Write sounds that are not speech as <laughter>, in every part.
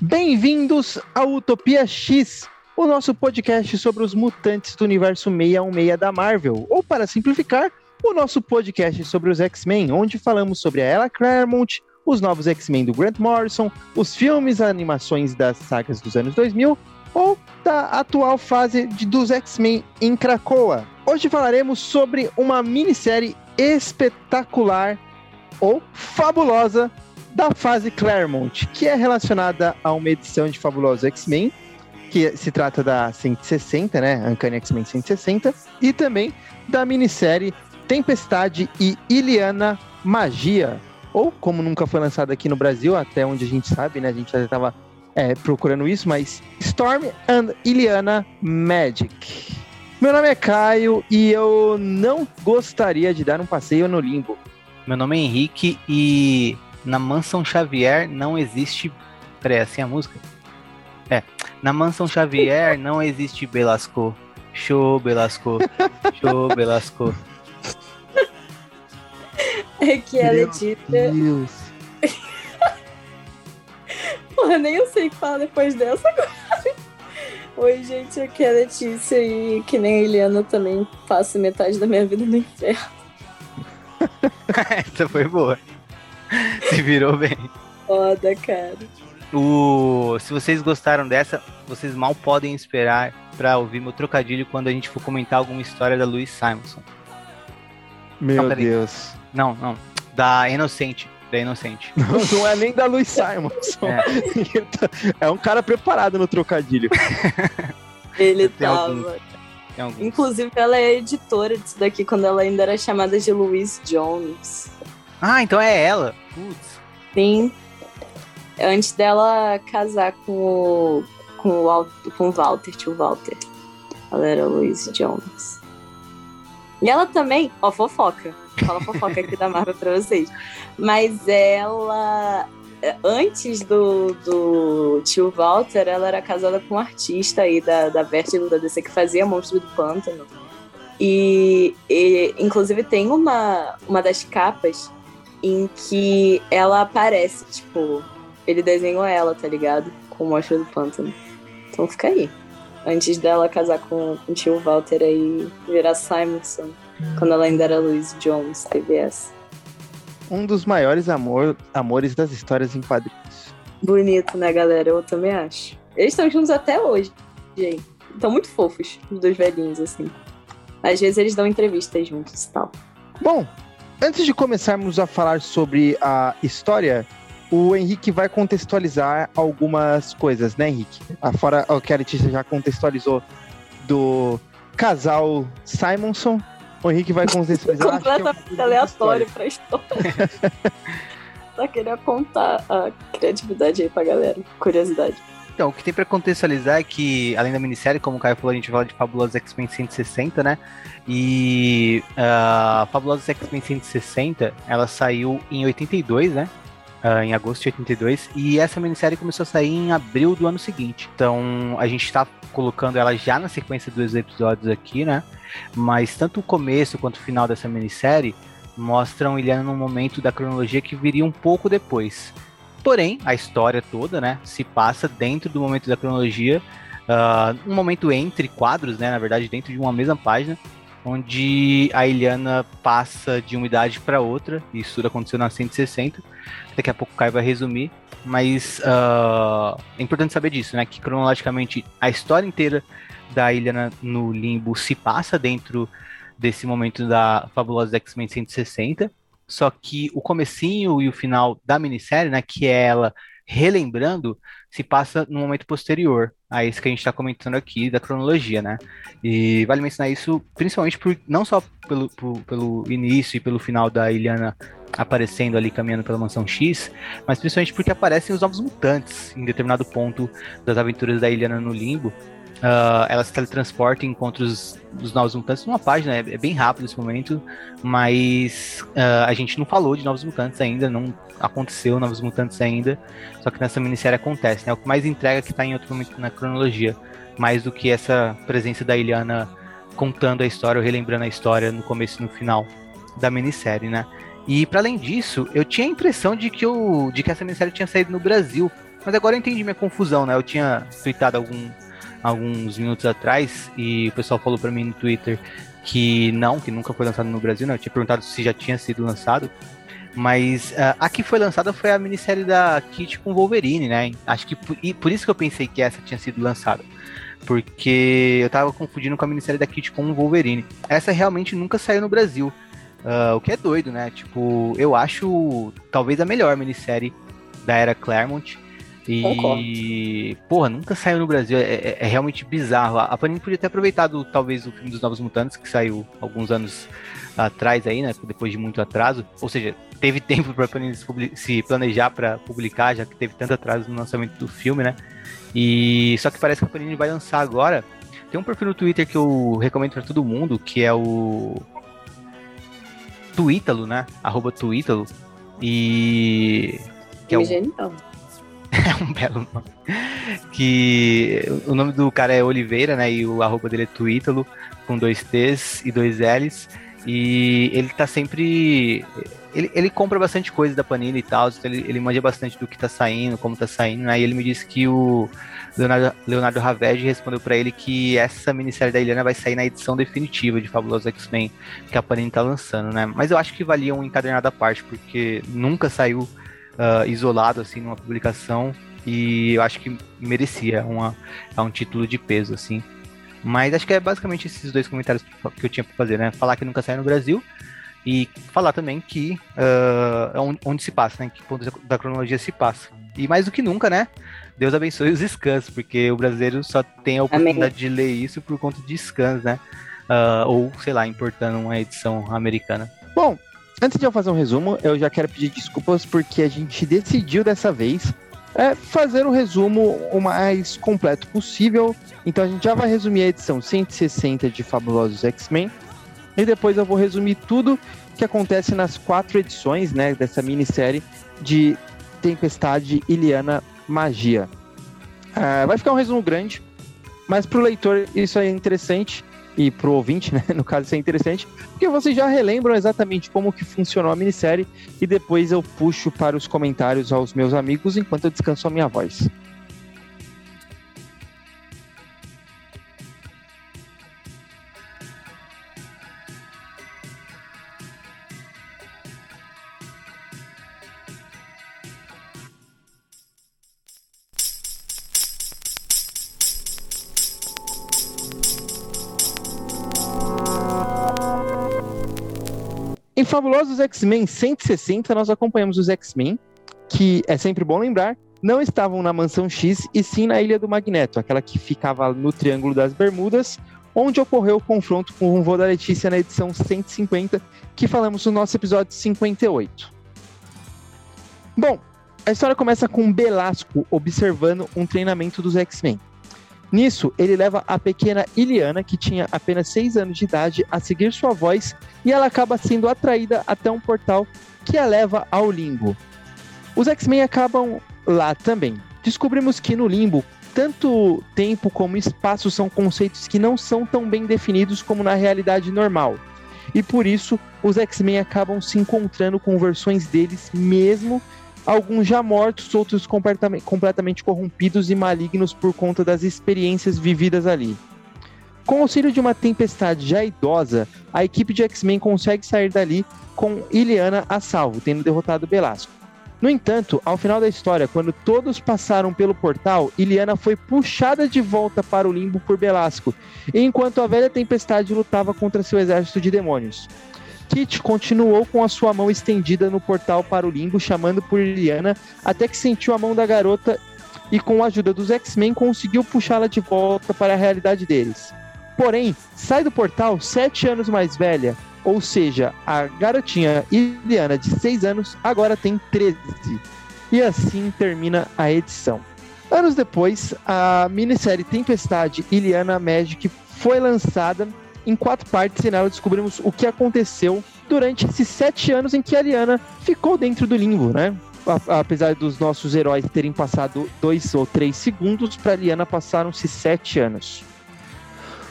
Bem-vindos ao Utopia X, o nosso podcast sobre os mutantes do universo 616 da Marvel, ou para simplificar, o nosso podcast sobre os X-Men, onde falamos sobre a Ella Claremont, os novos X-Men do Grant Morrison, os filmes, animações das sagas dos anos 2000 ou da atual fase de, dos X-Men em Krakoa. Hoje falaremos sobre uma minissérie espetacular ou fabulosa da fase Claremont, que é relacionada a uma edição de Fabuloso X-Men, que se trata da 160, né? Uncanny X-Men 160, e também da minissérie Tempestade e Iliana Magia, ou como nunca foi lançado aqui no Brasil, até onde a gente sabe, né? A gente já estava é, procurando isso, mas Storm and Iliana Magic. Meu nome é Caio e eu não gostaria de dar um passeio no limbo. Meu nome é Henrique e na Mansão Xavier não existe. Peraí, assim a música? É. Na Mansão Xavier não existe Belasco. Show, Belasco. Show, Belasco. É que a Letícia. Deus. <laughs> Porra, nem eu sei o que falar depois dessa agora. <laughs> Oi, gente, aqui é a Letícia e que nem a Eliana também passo metade da minha vida no inferno. <laughs> Essa foi boa. Se virou bem. Foda, cara. O... Se vocês gostaram dessa, vocês mal podem esperar para ouvir meu trocadilho quando a gente for comentar alguma história da Louise Simonson. Meu não, Deus. Não, não. Da Inocente. Da Inocente. <laughs> Não, não é nem da Louise Simonson. É. <laughs> é um cara preparado no trocadilho. <laughs> Ele tava. Inclusive, ela é editora disso daqui quando ela ainda era chamada de Louise Jones. Ah, então é ela. Putz. Sim. Antes dela casar com o, com o, com o Walter, tio Walter. Ela era Louise Jones. E ela também, ó, fofoca. Fala fofoca aqui da Marvel pra vocês. Mas ela, antes do, do tio Walter, ela era casada com um artista aí da, da Vertigo da DC que fazia Monstro do Pântano. E, e, inclusive tem uma, uma das capas em que ela aparece, tipo, ele desenhou ela, tá ligado? Com o Monstro do Pântano. Então fica aí. Antes dela casar com, o tio Walter aí virar Simonson, quando ela ainda era Louise Jones, TBS. Um dos maiores amor, amores das histórias em quadrinhos. Bonito, né, galera? Eu também acho. Eles estão juntos até hoje, gente. Estão muito fofos, os dois velhinhos, assim. Às vezes eles dão entrevistas juntos e tal. Bom, Antes de começarmos a falar sobre a história, o Henrique vai contextualizar algumas coisas, né, Henrique? Fora o que a Letícia já contextualizou do casal Simonson, o Henrique vai contextualizar. É Completamente aleatório pra história. <laughs> Só queria contar a criatividade aí pra galera, curiosidade. Então, o que tem para contextualizar é que, além da minissérie, como o Caio falou, a gente fala de Fabulosos X-Men 160, né? E uh, Fabulosos X-Men 160, ela saiu em 82, né? Uh, em agosto de 82, e essa minissérie começou a sair em abril do ano seguinte. Então a gente está colocando ela já na sequência dos episódios aqui, né? Mas tanto o começo quanto o final dessa minissérie mostram Iliana num momento da cronologia que viria um pouco depois. Porém, a história toda, né, se passa dentro do momento da cronologia, uh, um momento entre quadros, né, na verdade, dentro de uma mesma página, onde a Iliana passa de uma idade para outra, isso tudo aconteceu na 160, daqui a pouco o Kai vai resumir, mas uh, é importante saber disso, né, que cronologicamente a história inteira da Iliana no limbo se passa dentro desse momento da fabulosa X-Men 160, só que o comecinho e o final da minissérie, né, que é ela relembrando, se passa no momento posterior. A esse que a gente está comentando aqui da cronologia, né? E vale mencionar isso principalmente por não só pelo, por, pelo início e pelo final da Iliana aparecendo ali caminhando pela mansão X, mas principalmente porque aparecem os novos mutantes em determinado ponto das aventuras da Iliana no limbo Uh, ela se teletransporta e encontra os, os Novos Mutantes numa página, é, é bem rápido esse momento, mas uh, a gente não falou de Novos Mutantes ainda, não aconteceu Novos Mutantes ainda, só que nessa minissérie acontece, né? O que mais entrega é que está em outro momento na cronologia, mais do que essa presença da Iliana contando a história ou relembrando a história no começo e no final da minissérie, né? E para além disso, eu tinha a impressão de que, eu, de que essa minissérie tinha saído no Brasil, Mas agora eu entendi minha confusão, né? Eu tinha tweetado algum, alguns minutos atrás e o pessoal falou para mim no Twitter que não, que nunca foi lançado no Brasil, né? Eu tinha perguntado se já tinha sido lançado. Mas uh, a que foi lançada foi a minissérie da Kit com Wolverine, né? Acho que por, e por isso que eu pensei que essa tinha sido lançada. Porque eu tava confundindo com a minissérie da Kit com o Wolverine. Essa realmente nunca saiu no Brasil. Uh, o que é doido, né? Tipo, eu acho talvez a melhor minissérie da era Claremont. E, Concordo. porra, nunca saiu no Brasil. É, é, é, realmente bizarro. A Panini podia ter aproveitado, talvez, o filme dos Novos Mutantes, que saiu alguns anos atrás aí, né? Depois de muito atraso. Ou seja, teve <laughs> tempo para Panini se planejar para publicar, já que teve tanto atraso no lançamento do filme, né? E só que parece que a Panini vai lançar agora. Tem um perfil no Twitter que eu recomendo para todo mundo, que é o Tuítalo, né? Arroba Tuítalo. E. Que é. Genial. <laughs> é um belo nome. Que o nome do cara é Oliveira, né? E o arroba dele é Tuítalo, com dois T's e dois L's. E ele tá sempre. Ele, ele compra bastante coisa da Panini e tal, então ele, ele manja bastante do que tá saindo, como tá saindo, né? E ele me disse que o Leonardo, Leonardo respondeu para ele que essa minissérie da Ilhana vai sair na edição definitiva de Fabuloso X-Men que a Panini tá lançando, né? Mas eu acho que valia um encadernado à parte, porque nunca saiu uh, isolado assim numa publicação e eu acho que merecia uma, um título de peso assim. Mas acho que é basicamente esses dois comentários que eu tinha para fazer, né? Falar que nunca saiu no Brasil e falar também que uh, onde, onde, se passa, né? Que ponto da cronologia se passa. E mais do que nunca, né? Deus abençoe os scans, porque o brasileiro só tem a oportunidade Amém. de ler isso por conta de scans, né? Uh, ou, sei lá, importando uma edição americana. Antes de eu fazer um resumo, eu já quero pedir desculpas porque a gente decidiu dessa vez é, fazer o um resumo o mais completo possível. Então a gente já vai resumir a edição 160 de Fabulosos X-Men. E depois eu vou resumir tudo que acontece nas quatro edições né, dessa minissérie de Tempestade, Iliana, Magia. É, vai ficar um resumo grande, mas para o leitor isso é interessante e pro ouvinte, né, <laughs> no caso isso é interessante, porque vocês já relembram exatamente como que funcionou a minissérie e depois eu puxo para os comentários aos meus amigos enquanto eu descanso a minha voz. Em Fabulosos X-Men 160, nós acompanhamos os X-Men, que é sempre bom lembrar, não estavam na Mansão X e sim na Ilha do Magneto, aquela que ficava no Triângulo das Bermudas, onde ocorreu o confronto com o voo da Letícia na edição 150, que falamos no nosso episódio 58. Bom, a história começa com Belasco observando um treinamento dos X-Men. Nisso, ele leva a pequena Iliana, que tinha apenas 6 anos de idade, a seguir sua voz e ela acaba sendo atraída até um portal que a leva ao limbo. Os X-Men acabam lá também. Descobrimos que no limbo, tanto tempo como espaço são conceitos que não são tão bem definidos como na realidade normal. E por isso, os X-Men acabam se encontrando com versões deles mesmo alguns já mortos, outros completamente, corrompidos e malignos por conta das experiências vividas ali. Com o auxílio de uma tempestade já idosa, a equipe de X-Men consegue sair dali com Iliana a salvo, tendo derrotado Belasco. No entanto, ao final da história, quando todos passaram pelo portal, Iliana foi puxada de volta para o limbo por Belasco, enquanto a velha tempestade lutava contra seu exército de demônios. Kit continuou com a sua mão estendida no portal para o limbo, chamando por Liliana, até que sentiu a mão da garota e, com a ajuda dos X-Men, conseguiu puxá-la de volta para a realidade deles. Porém, sai do portal sete anos mais velha, ou seja, a garotinha Iliana de 6 anos agora tem 13. E assim termina a edição. Anos depois, a minissérie Tempestade Iliana Magic foi lançada em quatro partes e nela descobrimos o que aconteceu durante esses sete anos em que a Ariana ficou dentro do limbo, né? apesar dos nossos heróis terem passado dois ou três segundos, para Liana passaram-se sete anos.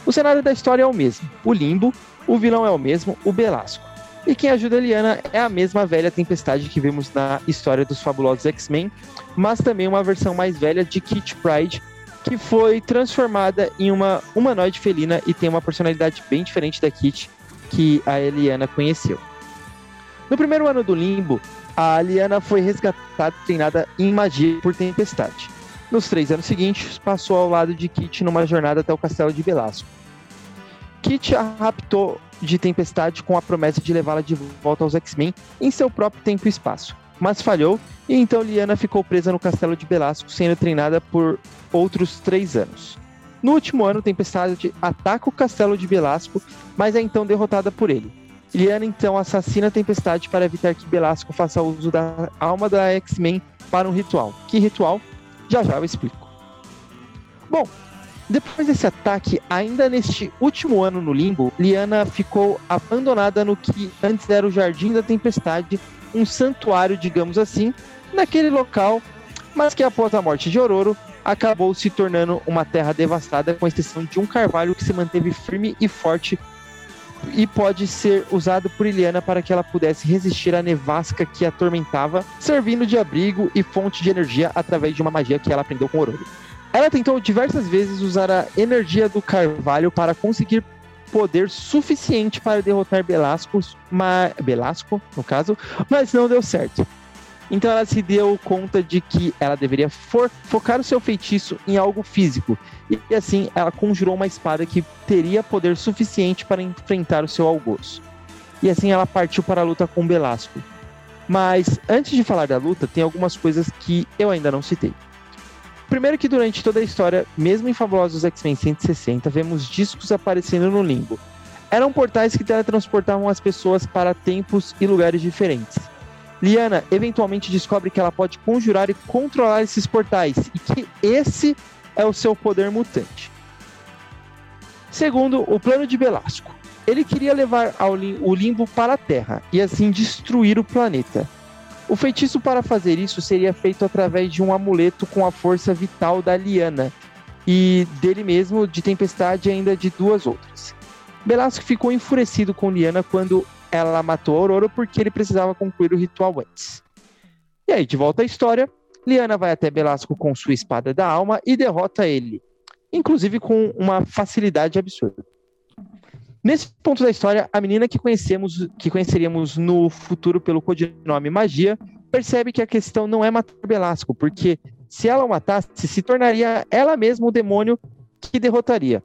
O cenário da história é o mesmo: o limbo, o vilão é o mesmo, o Belasco. E quem ajuda a Liana é a mesma velha Tempestade que vimos na história dos fabulosos X-Men, mas também uma versão mais velha de Kit Pride, que foi transformada em uma humanoide felina e tem uma personalidade bem diferente da Kit que a Eliana conheceu. No primeiro ano do Limbo, a Liana foi resgatada e treinada em magia por Tempestade. Nos três anos seguintes, passou ao lado de Kit numa jornada até o castelo de Velasco. Kit a raptou de Tempestade com a promessa de levá-la de volta aos X-Men em seu próprio tempo e espaço, mas falhou e então Liana ficou presa no castelo de Belasco, sendo treinada por outros três anos. No último ano, Tempestade ataca o castelo de Belasco, mas é então derrotada por ele. Liana então assassina a Tempestade para evitar que Belasco faça uso da alma da X-Men para um ritual. Que ritual? Já já eu explico. Bom, depois desse ataque, ainda neste último ano no Limbo, Liana ficou abandonada no que antes era o Jardim da Tempestade, um santuário, digamos assim, naquele local, mas que após a morte de Ororo, acabou se tornando uma terra devastada, com exceção de um carvalho que se manteve firme e forte e pode ser usado por Iliana para que ela pudesse resistir à nevasca que a atormentava, servindo de abrigo e fonte de energia através de uma magia que ela aprendeu com Ororo. Ela tentou diversas vezes usar a energia do carvalho para conseguir poder suficiente para derrotar Belasco. Belasco, no caso, mas não deu certo. Então ela se deu conta de que ela deveria focar o seu feitiço em algo físico. E assim ela conjurou uma espada que teria poder suficiente para enfrentar o seu algoz. E assim ela partiu para a luta com Belasco. Mas antes de falar da luta, tem algumas coisas que eu ainda não citei. Primeiro que durante toda a história, mesmo em Fabulosos X-Men 160, vemos discos aparecendo no limbo. Eram portais que teletransportavam as pessoas para tempos e lugares diferentes. Liana eventualmente descobre que ela pode conjurar e controlar esses portais e que esse é o seu poder mutante. Segundo, o plano de Belasco. Ele queria levar o limbo para a Terra e assim destruir o planeta. O feitiço para fazer isso seria feito através de um amuleto com a força vital da Liana e dele mesmo, de Tempestade ainda de duas outras. Belasco ficou enfurecido com Liana quando ela matou a Aurora porque ele precisava concluir o ritual antes. E aí, de volta à história, Liana vai até Belasco com sua espada da alma e derrota ele, inclusive com uma facilidade absurda. Nesse ponto da história, a menina que conhecemos, que conheceríamos no futuro pelo codinome Magia, percebe que a questão não é matar Belasco, porque se ela o matasse, se tornaria ela mesma o demônio que derrotaria.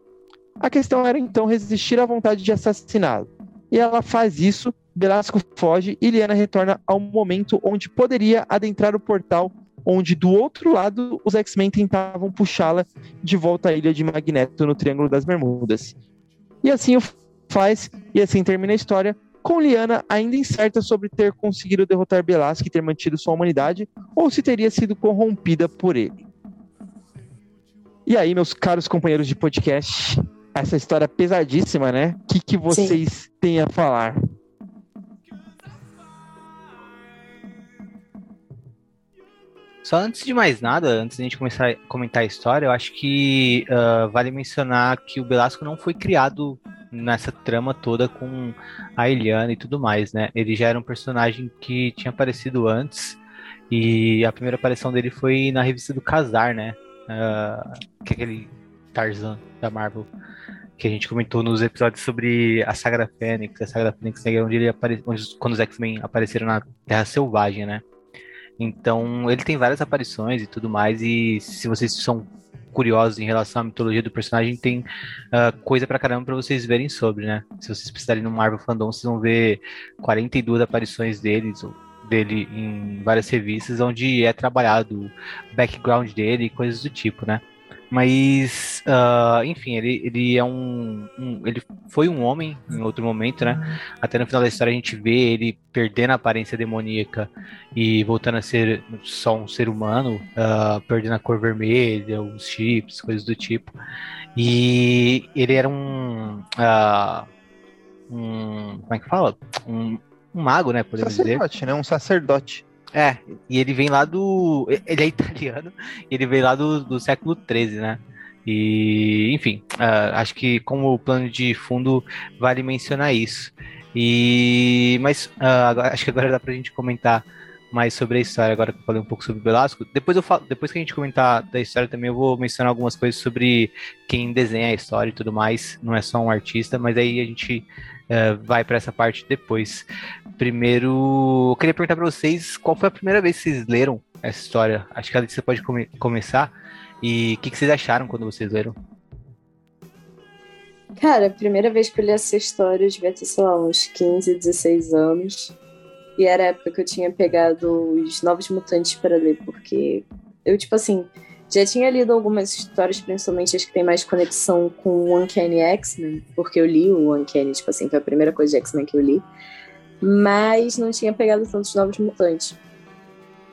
A questão era então resistir à vontade de assassiná-lo. E ela faz isso, Belasco foge e Liana retorna ao momento onde poderia adentrar o portal onde do outro lado os X-Men tentavam puxá-la de volta à ilha de Magneto no Triângulo das Bermudas. E assim o faz, e assim termina a história, com Liana ainda incerta sobre ter conseguido derrotar Belasco e ter mantido sua humanidade, ou se teria sido corrompida por ele. E aí, meus caros companheiros de podcast, essa história pesadíssima, né? O que, que vocês Sim. Têm a falar? Só antes de mais nada, antes de a gente começar a comentar a história, eu acho que uh, vale mencionar que o Belasco não foi criado nessa trama toda com a Eliana e tudo mais, né? Ele já era um personagem que tinha aparecido antes e a primeira aparição dele foi na revista do Casar, né? Uh, que é aquele Tarzan da Marvel que a gente comentou nos episódios sobre a Sagra Fênix, a Sagra Fênix é onde ele apare... onde, quando os X-Men apareceram na Terra Selvagem, né? Então, ele tem várias aparições e tudo mais, e se vocês são curiosos em relação à mitologia do personagem, tem uh, coisa pra caramba pra vocês verem sobre, né? Se vocês precisarem no Marvel Fandom, vocês vão ver 42 aparições deles, dele em várias revistas, onde é trabalhado o background dele e coisas do tipo, né? Mas, uh, enfim, ele, ele é um, um, Ele foi um homem em outro momento, né? Até no final da história a gente vê ele perdendo a aparência demoníaca e voltando a ser só um ser humano, uh, perdendo a cor vermelha, os chips, coisas do tipo. E ele era um. Uh, um como é que fala? Um, um mago, né? Podemos sacerdote, dizer. né? Um sacerdote. É, e ele vem lá do. Ele é italiano, ele vem lá do, do século XIII, né? E, enfim, uh, acho que como plano de fundo vale mencionar isso. E mas uh, agora, acho que agora dá pra gente comentar mais sobre a história, agora que eu falei um pouco sobre o Velasco. Depois, eu falo, depois que a gente comentar da história também, eu vou mencionar algumas coisas sobre quem desenha a história e tudo mais. Não é só um artista, mas aí a gente uh, vai para essa parte depois. Primeiro, eu queria perguntar para vocês qual foi a primeira vez que vocês leram essa história. Acho que a você pode come começar. E o que, que vocês acharam quando vocês leram? Cara, a primeira vez que eu li essa história, eu devia ter, sei lá, uns 15, 16 anos. E era a época que eu tinha pegado os Novos Mutantes para ler, porque eu, tipo assim, já tinha lido algumas histórias, principalmente as que tem mais conexão com o Uncanny X-Men, porque eu li o Uncanny, tipo assim, foi a primeira coisa de X-Men que eu li. Mas não tinha pegado tantos Novos Mutantes.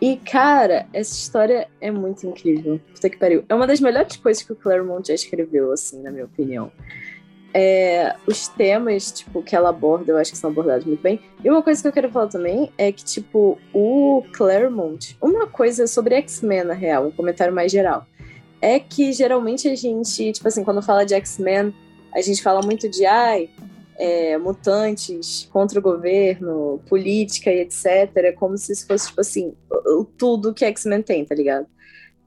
E, cara, essa história é muito incrível. Puta que pariu. É uma das melhores coisas que o Claremont já escreveu, assim, na minha opinião é, os temas, tipo, que ela aborda, eu acho que são abordados muito bem. E uma coisa que eu quero falar também é que, tipo, o Claremont, uma coisa sobre X-Men, na real, um comentário mais geral, é que geralmente a gente, tipo assim, quando fala de X-Men, a gente fala muito de, ai, é, mutantes contra o governo, política e etc. Como se isso fosse, tipo assim, tudo que X-Men tem, tá ligado?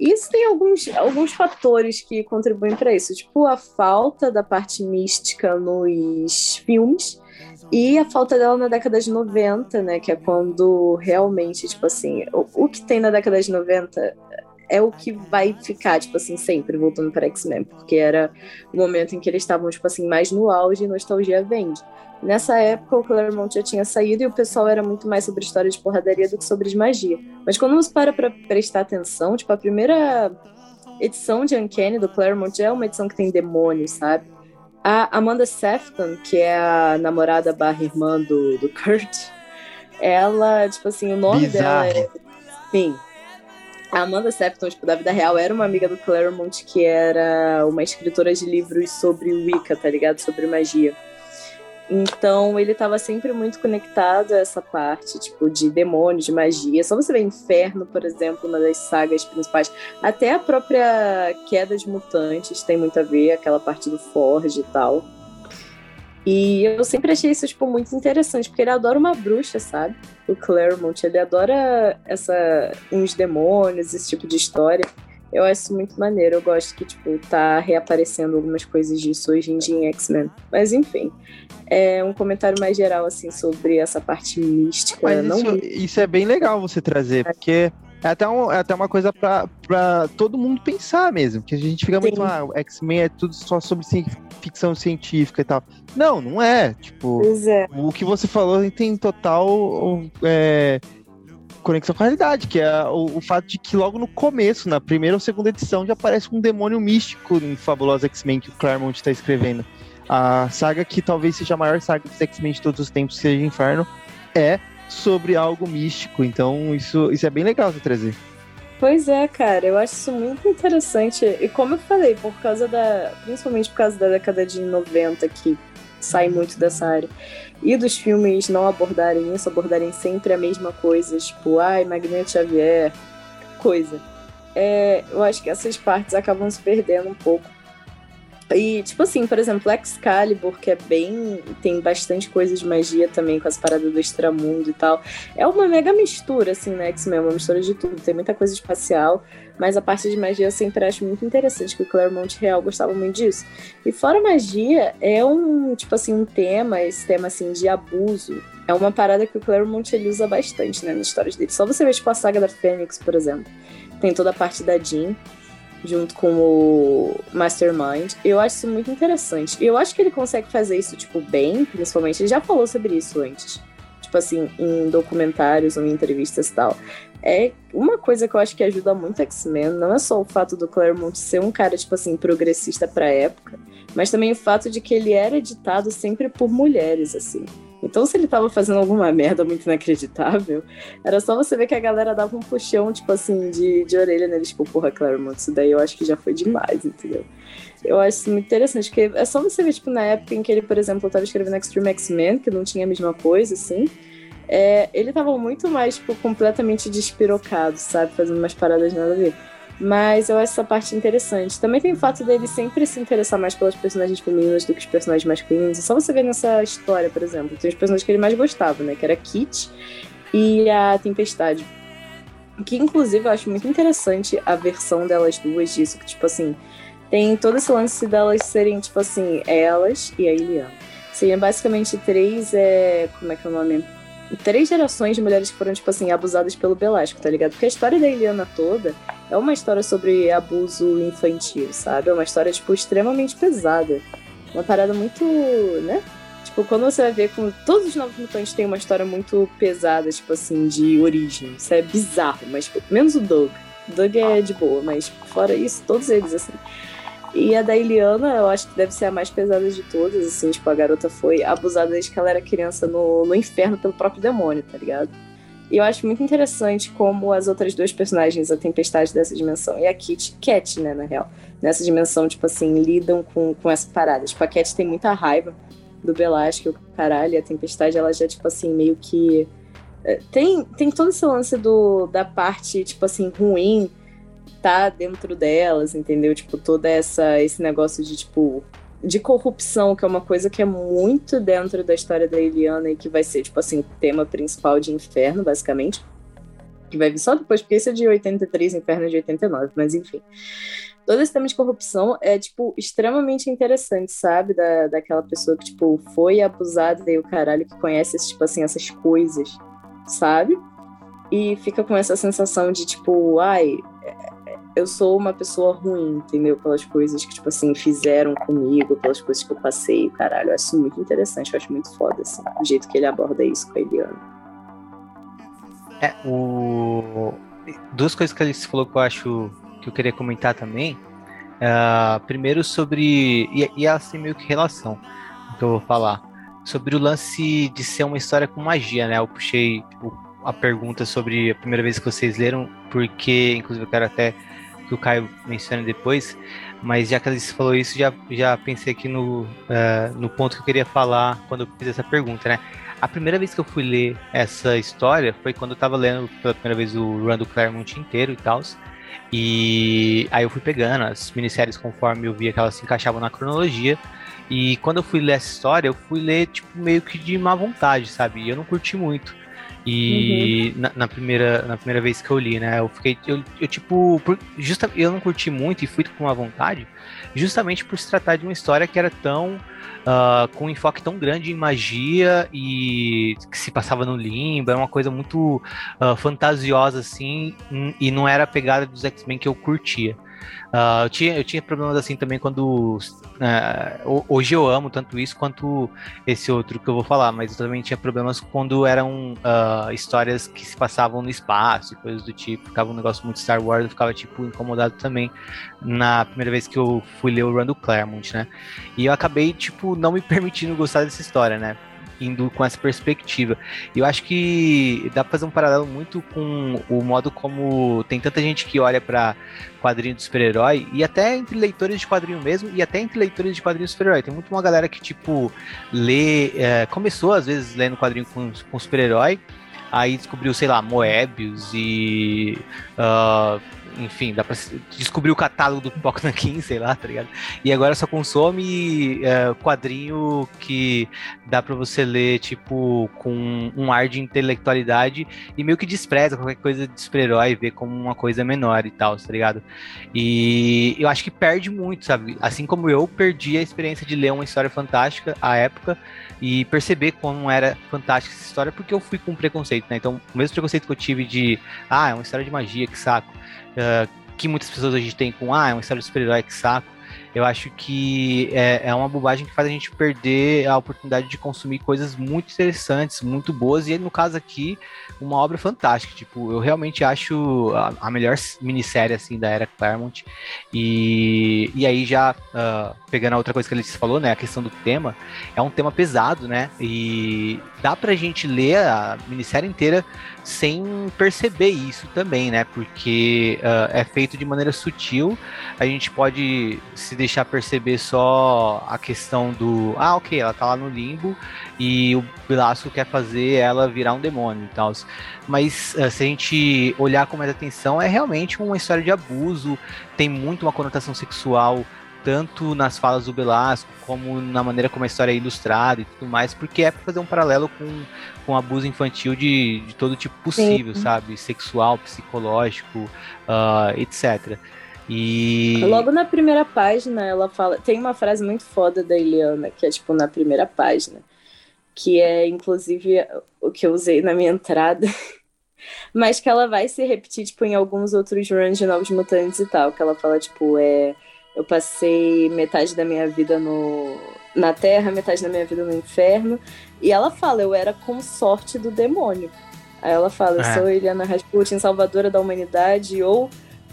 Isso tem alguns, alguns fatores que contribuem para isso, tipo a falta da parte mística nos filmes e a falta dela na década de 90, né, que é quando realmente, tipo assim, o, o que tem na década de 90 é o que vai ficar, tipo assim, sempre voltando para X-Men, porque era o momento em que eles estavam, tipo assim, mais no auge e nostalgia vende. Nessa época, o Claremont já tinha saído e o pessoal era muito mais sobre história de porradaria do que sobre de magia. Mas quando você para pra prestar atenção, tipo, a primeira edição de Uncanny do Claremont já é uma edição que tem demônios, sabe? A Amanda Sefton, que é a namorada barra irmã do, do Kurt, ela, tipo assim, o nome Bizarro. dela é... Sim. A Amanda Sefton, tipo, da vida real, era uma amiga do Claremont que era uma escritora de livros sobre Wicca, tá ligado? Sobre magia. Então ele estava sempre muito conectado a essa parte, tipo, de demônios, de magia. Só você ver Inferno, por exemplo, uma das sagas principais. Até a própria Queda de Mutantes tem muito a ver, aquela parte do Forge e tal. E eu sempre achei isso, tipo, muito interessante, porque ele adora uma bruxa, sabe? O Claremont, ele adora essa, uns demônios, esse tipo de história. Eu acho isso muito maneiro. Eu gosto que, tipo, tá reaparecendo algumas coisas disso hoje em dia em X-Men. Mas, enfim. É um comentário mais geral, assim, sobre essa parte mística. Mas não isso, isso é bem legal você trazer, porque é até, um, é até uma coisa pra, pra todo mundo pensar mesmo. Que a gente fica Sim. muito, ah, X-Men é tudo só sobre ficção científica e tal. Não, não é. Tipo, é. o que você falou tem total. É, conexão com a realidade, que é o, o, fato de que logo no começo, na primeira ou segunda edição, já aparece um demônio místico em Fabulosa X-Men que o Claremont está escrevendo. A saga que talvez seja a maior saga dos X-Men de todos os tempos, seja Inferno, é sobre algo místico. Então isso, isso é bem legal de trazer. Pois é, cara, eu acho isso muito interessante. E como eu falei, por causa da. Principalmente por causa da década de 90, que sai muito dessa área e dos filmes não abordarem isso, abordarem sempre a mesma coisa, tipo, ai, Magneto Xavier, coisa. É, eu acho que essas partes acabam se perdendo um pouco. E, tipo assim, por exemplo, Excalibur, que é bem. tem bastante coisa de magia também, com as paradas do extramundo e tal. É uma mega mistura, assim, né? X-Men, uma mistura de tudo. Tem muita coisa espacial, mas a parte de magia eu sempre acho muito interessante, que o Claremont Real gostava muito disso. E fora magia, é um, tipo assim, um tema, esse tema assim de abuso. É uma parada que o Claremont ele usa bastante, né, nas histórias dele. Só você ver, tipo, a saga da Fênix, por exemplo. Tem toda a parte da Jean, junto com o Mastermind. Eu acho isso muito interessante. Eu acho que ele consegue fazer isso, tipo, bem, principalmente. Ele já falou sobre isso antes. Tipo assim, em documentários ou em entrevistas e tal é uma coisa que eu acho que ajuda muito X-Men, não é só o fato do Claremont ser um cara, tipo assim, progressista pra época, mas também o fato de que ele era editado sempre por mulheres, assim. Então, se ele tava fazendo alguma merda muito inacreditável, era só você ver que a galera dava um puxão, tipo assim, de, de orelha nele, tipo, porra, Claremont, isso daí eu acho que já foi demais, entendeu? Eu acho isso muito interessante, porque é só você ver, tipo, na época em que ele, por exemplo, tava escrevendo Extreme X-Men, que não tinha a mesma coisa, assim, é, ele tava muito mais, tipo, completamente despirocado, sabe? Fazendo umas paradas nada a ver. Mas eu acho essa parte interessante. Também tem o fato dele sempre se interessar mais pelas personagens femininas do que os personagens masculinos. É só você ver nessa história, por exemplo. Tem os personagens que ele mais gostava, né? Que era Kit e a Tempestade. Que, inclusive, eu acho muito interessante a versão delas duas disso. Que, tipo assim, tem todo esse lance delas serem, tipo assim, elas e a Iliana. Seriam basicamente três, é... como é que é o nome? Três gerações de mulheres que foram, tipo assim, abusadas pelo Belasco, tá ligado? Porque a história da Eliana toda é uma história sobre abuso infantil, sabe? É uma história, tipo, extremamente pesada. Uma parada muito, né? Tipo, quando você vai ver com todos os novos mutantes tem uma história muito pesada, tipo assim, de origem. Isso é bizarro, mas tipo, menos o Doug. O Doug é de boa, mas fora isso, todos eles, assim. E a da Iliana, eu acho que deve ser a mais pesada de todas, assim, tipo, a garota foi abusada desde que ela era criança no, no inferno pelo próprio demônio, tá ligado? E eu acho muito interessante como as outras duas personagens, a Tempestade dessa dimensão e a Kit, Cat, né, na real, nessa dimensão, tipo assim, lidam com, com essa parada. Tipo, a Cat tem muita raiva do Belasco, caralho, e a Tempestade, ela já, tipo assim, meio que... Eh, tem, tem todo esse lance do, da parte, tipo assim, ruim tá dentro delas, entendeu? Tipo, toda essa esse negócio de tipo de corrupção, que é uma coisa que é muito dentro da história da Eliana e que vai ser, tipo assim, o tema principal de Inferno, basicamente. Que vai vir só depois, porque esse é de 83, Inferno é de 89, mas enfim. Todo esse tema de corrupção é, tipo, extremamente interessante, sabe? Da, daquela pessoa que, tipo, foi abusada e o caralho que conhece, tipo assim, essas coisas, sabe? E fica com essa sensação de, tipo, ai, eu sou uma pessoa ruim, entendeu? Pelas coisas que, tipo assim, fizeram comigo, pelas coisas que eu passei, caralho. Eu acho muito interessante, eu acho muito foda, assim, o jeito que ele aborda isso com a Eliana. É, o... Duas coisas que ele falou que eu acho que eu queria comentar também. Uh, primeiro sobre. E, e elas meio que relação, que eu vou falar. Sobre o lance de ser uma história com magia, né? Eu puxei a pergunta sobre a primeira vez que vocês leram, porque, inclusive, eu quero até que o Caio mencione depois, mas já que a Alice falou isso, já, já pensei aqui no, uh, no ponto que eu queria falar quando eu fiz essa pergunta, né? A primeira vez que eu fui ler essa história foi quando eu tava lendo pela primeira vez o Run do Claremont inteiro e tal. E aí eu fui pegando as minisséries conforme eu via que elas se encaixavam na cronologia. E quando eu fui ler essa história, eu fui ler, tipo, meio que de má vontade, sabe? E eu não curti muito. E uhum. na, na, primeira, na primeira vez que eu li, né? Eu fiquei. Eu, eu tipo. Por, justa, eu não curti muito e fui com uma vontade, justamente por se tratar de uma história que era tão. Uh, com um enfoque tão grande em magia e que se passava no limbo, era uma coisa muito uh, fantasiosa assim, e não era a pegada dos X-Men que eu curtia. Uh, eu, tinha, eu tinha problemas assim também quando. Uh, hoje eu amo tanto isso quanto esse outro que eu vou falar, mas eu também tinha problemas quando eram uh, histórias que se passavam no espaço e coisas do tipo. Ficava um negócio muito Star Wars, eu ficava tipo incomodado também na primeira vez que eu fui ler o Randall Claremont, né? E eu acabei, tipo, não me <laughs> permitindo gostar dessa história, né? Indo com essa perspectiva. E eu acho que dá pra fazer um paralelo muito com o modo como tem tanta gente que olha para quadrinho de super-herói, e até entre leitores de quadrinho mesmo, e até entre leitores de quadrinho super-herói. Tem muito uma galera que, tipo, lê. É, começou às vezes lendo quadrinho com, com super-herói, aí descobriu, sei lá, Moebius e. Uh, enfim, dá pra descobrir o catálogo do Pipoca Nankin, sei lá, tá ligado? E agora só consome é, quadrinho que dá para você ler, tipo, com um ar de intelectualidade e meio que despreza qualquer coisa de super-herói, vê como uma coisa menor e tal, tá ligado? E eu acho que perde muito, sabe? Assim como eu perdi a experiência de ler uma história fantástica à época e perceber como era fantástica essa história, porque eu fui com preconceito, né? Então, o mesmo preconceito que eu tive de, ah, é uma história de magia, que saco uh, que muitas pessoas hoje têm com, ah, é uma história de super-herói, que saco. Eu acho que é, é uma bobagem que faz a gente perder a oportunidade de consumir coisas muito interessantes, muito boas, e no caso aqui, uma obra fantástica. Tipo, eu realmente acho a, a melhor minissérie assim da era Claremont. E, e aí, já uh, pegando a outra coisa que ele falou, né? A questão do tema, é um tema pesado, né? E dá pra gente ler a minissérie inteira sem perceber isso também, né? Porque uh, é feito de maneira sutil, a gente pode se deixar perceber só a questão do. Ah, ok, ela tá lá no limbo e o Belasco quer fazer ela virar um demônio e tal. Mas uh, se a gente olhar com mais atenção, é realmente uma história de abuso, tem muito uma conotação sexual tanto nas falas do Belasco como na maneira como a história é ilustrada e tudo mais, porque é para fazer um paralelo com, com abuso infantil de, de todo tipo possível, Sim. sabe? Sexual, psicológico, uh, etc. E. Logo na primeira página, ela fala. Tem uma frase muito foda da Eliana, que é tipo na primeira página, que é inclusive o que eu usei na minha entrada. <laughs> Mas que ela vai se repetir, tipo, em alguns outros runs de Novos Mutantes e tal. Que ela fala, tipo, é eu passei metade da minha vida no, na Terra, metade da minha vida no inferno. E ela fala, eu era consorte do demônio. Aí ela fala, eu é. sou Eliana Rasputin, salvadora da humanidade, ou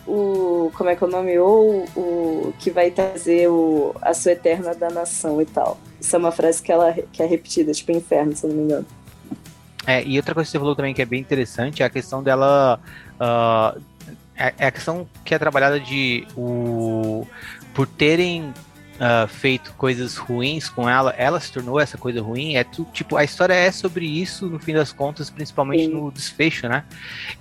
o. Como é que é o nome? Ou o que vai trazer o, a sua eterna danação e tal. Isso é uma frase que ela que é repetida, tipo inferno, se eu não me engano. É, e outra coisa que você falou também que é bem interessante é a questão dela uh, é, é a questão que é trabalhada de o por terem uh, feito coisas ruins com ela, ela se tornou essa coisa ruim. É tu, tipo, a história é sobre isso, no fim das contas, principalmente Sim. no desfecho, né?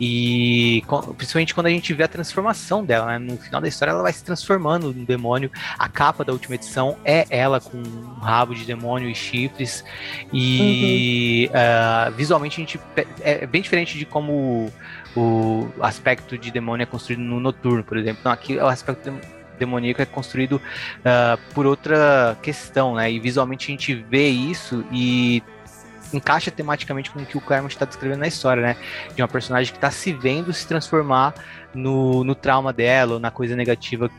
E principalmente quando a gente vê a transformação dela, né? No final da história, ela vai se transformando num demônio. A capa da última edição é ela com um rabo de demônio e chifres. E uhum. uh, visualmente a gente é bem diferente de como o aspecto de demônio é construído no noturno, por exemplo. Então aqui o aspecto demoníaco é construído uh, por outra questão, né? E visualmente a gente vê isso e encaixa tematicamente com o que o Claremont está descrevendo na história, né? De uma personagem que está se vendo se transformar no, no trauma dela, na coisa negativa,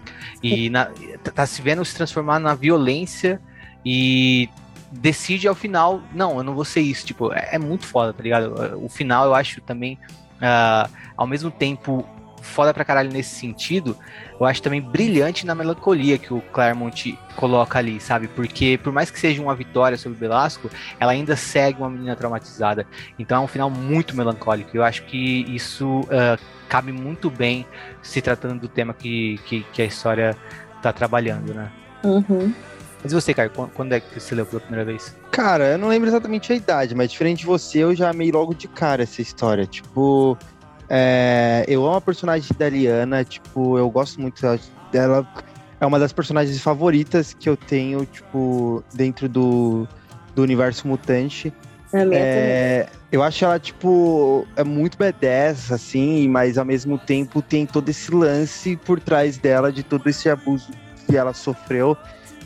e na, tá se vendo se transformar na violência e decide ao final, não, eu não vou ser isso, tipo, é, é muito foda, tá ligado? O final eu acho também, uh, ao mesmo tempo foda pra caralho nesse sentido, eu acho também brilhante na melancolia que o Claremont coloca ali, sabe? Porque por mais que seja uma vitória sobre o Belasco, ela ainda segue uma menina traumatizada. Então é um final muito melancólico. Eu acho que isso uh, cabe muito bem se tratando do tema que, que, que a história tá trabalhando, né? Uhum. Mas você, Caio, quando é que você leu pela primeira vez? Cara, eu não lembro exatamente a idade, mas diferente de você, eu já amei logo de cara essa história. Tipo, é, eu amo a personagem da Liana, tipo, eu gosto muito dela. É uma das personagens favoritas que eu tenho, tipo, dentro do, do universo mutante. É, eu acho ela, tipo, é muito badass, assim, mas ao mesmo tempo tem todo esse lance por trás dela, de todo esse abuso que ela sofreu,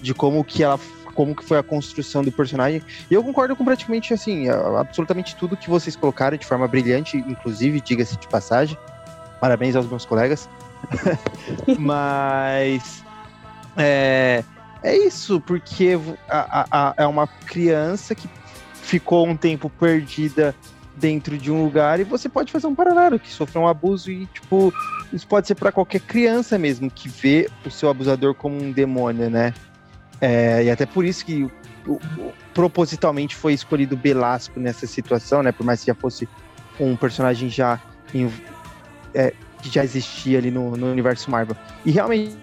de como que ela como que foi a construção do personagem. E eu concordo com praticamente, assim, absolutamente tudo que vocês colocaram de forma brilhante, inclusive, diga-se de passagem. Parabéns aos meus colegas. <laughs> Mas é, é isso, porque a, a, é uma criança que ficou um tempo perdida dentro de um lugar e você pode fazer um paralelo que sofreu um abuso e tipo isso pode ser para qualquer criança mesmo que vê o seu abusador como um demônio, né? É, e até por isso que o, o, propositalmente foi escolhido Belasco nessa situação, né? Por mais que já fosse um personagem já em, é, que já existia ali no, no, universo Marvel. E realmente,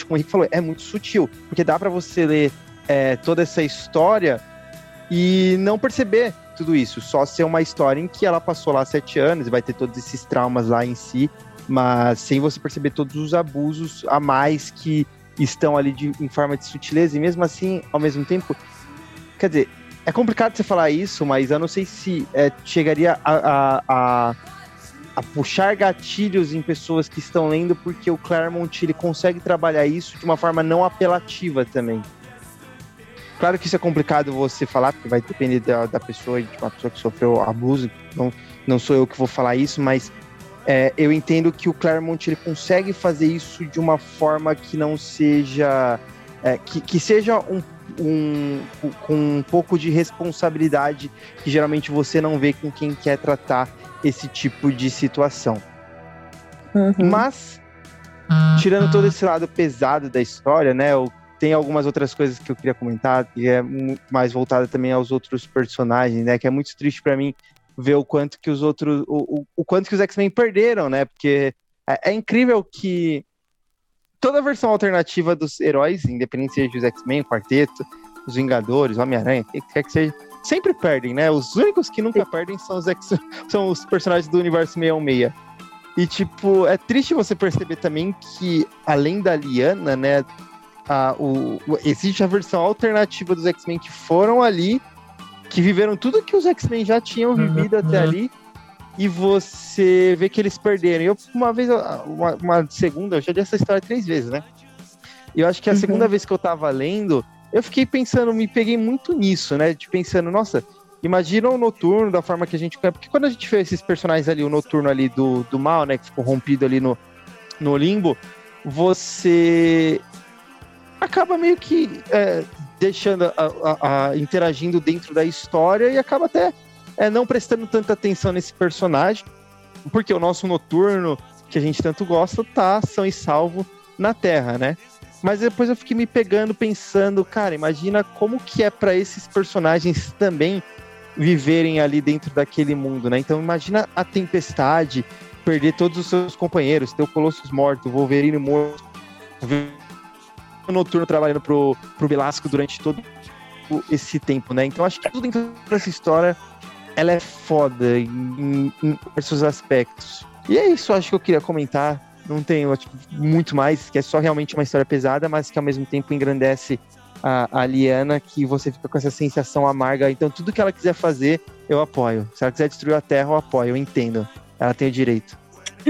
como o Henrique falou, é muito sutil, porque dá para você ler é, toda essa história e não perceber tudo isso, só ser uma história em que ela passou lá sete anos e vai ter todos esses traumas lá em si, mas sem você perceber todos os abusos a mais que estão ali de, em forma de sutileza, e mesmo assim, ao mesmo tempo, quer dizer, é complicado você falar isso, mas eu não sei se é, chegaria a, a, a, a, puxar gatilhos em pessoas que estão lendo, porque o Claremont ele consegue trabalhar isso de uma forma não apelativa também. Claro que isso é complicado você falar, porque vai depender da, da pessoa, de uma pessoa que sofreu abuso, não, não sou eu que vou falar isso, mas é, eu entendo que o Claremont ele consegue fazer isso de uma forma que não seja. É, que, que seja um, um, com um pouco de responsabilidade que geralmente você não vê com quem quer tratar esse tipo de situação. Uhum. Mas, tirando todo esse lado pesado da história, né? Eu, tem algumas outras coisas que eu queria comentar, que é mais voltada também aos outros personagens, né? Que é muito triste para mim ver o quanto que os outros. O, o, o quanto que os X-Men perderam, né? Porque é, é, incrível que toda a versão alternativa dos heróis, independente seja os X-Men, o Quarteto, os Vingadores, o Homem-Aranha, o que quer que seja, sempre perdem, né? Os únicos que nunca perdem são os, X <laughs> são os personagens do universo 616. E, tipo, é triste você perceber também que, além da Liana, né, a, o, existe a versão alternativa dos X-Men que foram ali, que viveram tudo que os X-Men já tinham vivido uhum, até ali, e você vê que eles perderam. Eu, uma vez, uma, uma, segunda, eu já li essa história três vezes, né? E eu acho que a uhum. segunda vez que eu tava lendo, eu fiquei pensando, me peguei muito nisso, né? De pensando, nossa, imagina o Noturno da forma que a gente. Porque quando a gente vê esses personagens ali, o Noturno ali do, do mal, né? Que ficou rompido ali no, no limbo, você acaba meio que é, deixando, a, a, a, interagindo dentro da história e acaba até é, não prestando tanta atenção nesse personagem, porque o nosso Noturno, que a gente tanto gosta, tá são e salvo na Terra, né? Mas depois eu fiquei me pegando, pensando, cara, imagina como que é para esses personagens também viverem ali dentro daquele mundo, né? Então imagina a tempestade, perder todos os seus companheiros, ter o Colossus morto, o Wolverine morto, Noturno trabalhando pro, pro Velasco durante todo esse tempo, né? Então acho que tudo dentro dessa história ela é foda em, em diversos aspectos. E é isso, acho que eu queria comentar não tem tipo, muito mais, que é só realmente uma história pesada, mas que ao mesmo tempo engrandece a, a Liana, que você fica com essa sensação amarga. Então, tudo que ela quiser fazer, eu apoio. Se ela quiser destruir a Terra, eu apoio, eu entendo. Ela tem o direito.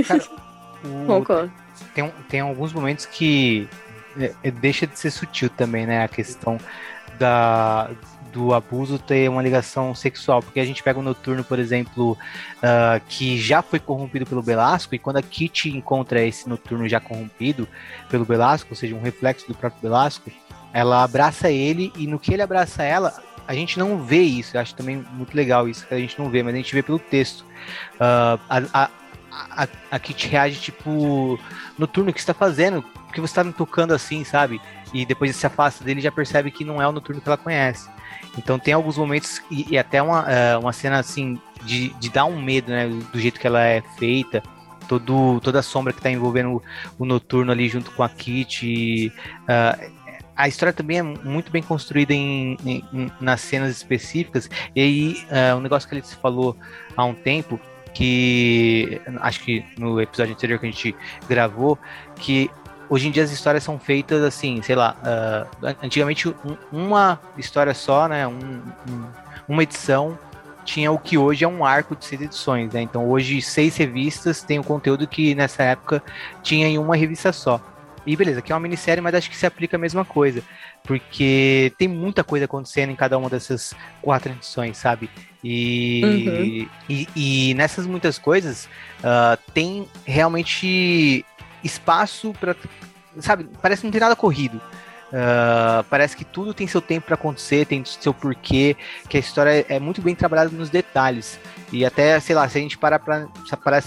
Cara, <laughs> Concordo. Tem, tem alguns momentos que é, é, deixa de ser sutil também, né? A questão da, do abuso ter uma ligação sexual, porque a gente pega o Noturno, por exemplo, uh, que já foi corrompido pelo Belasco, e quando a Kitty encontra esse Noturno já corrompido pelo Belasco, ou seja, um reflexo do próprio Belasco, ela abraça ele, e no que ele abraça ela, a gente não vê isso, eu acho também muito legal isso, que a gente não vê, mas a gente vê pelo texto. Uh, a, a, a, a Kitty reage tipo, Noturno, o que você tá fazendo? Por que você tá me tocando assim, sabe? E depois se afasta dele já percebe que não é o Noturno que ela conhece. Então tem alguns momentos e, e até uma, uh, uma cena assim de, de dar um medo, né? Do jeito que ela é feita. Todo, toda a sombra que está envolvendo o, o, noturno ali junto com a Kit. Uh, a história também é muito bem construída em, em, nas cenas específicas. E aí, uh, um negócio que ele falou há um tempo, que acho que no episódio anterior que a gente gravou, que Hoje em dia as histórias são feitas assim, sei lá, uh, antigamente um, uma história só, né, um, um, uma edição tinha o que hoje é um arco de seis edições, né? Então hoje seis revistas tem o conteúdo que nessa época tinha em uma revista só. E beleza, aqui é uma minissérie, mas acho que se aplica a mesma coisa. Porque tem muita coisa acontecendo em cada uma dessas quatro edições, sabe? E, uhum. e, e, nessas muitas coisas uh, tem realmente espaço para. Sabe, parece que não tem nada corrido. Uh, parece que tudo tem seu tempo para acontecer, tem seu porquê, que a história é muito bem trabalhada nos detalhes. E até, sei lá, se a gente parar para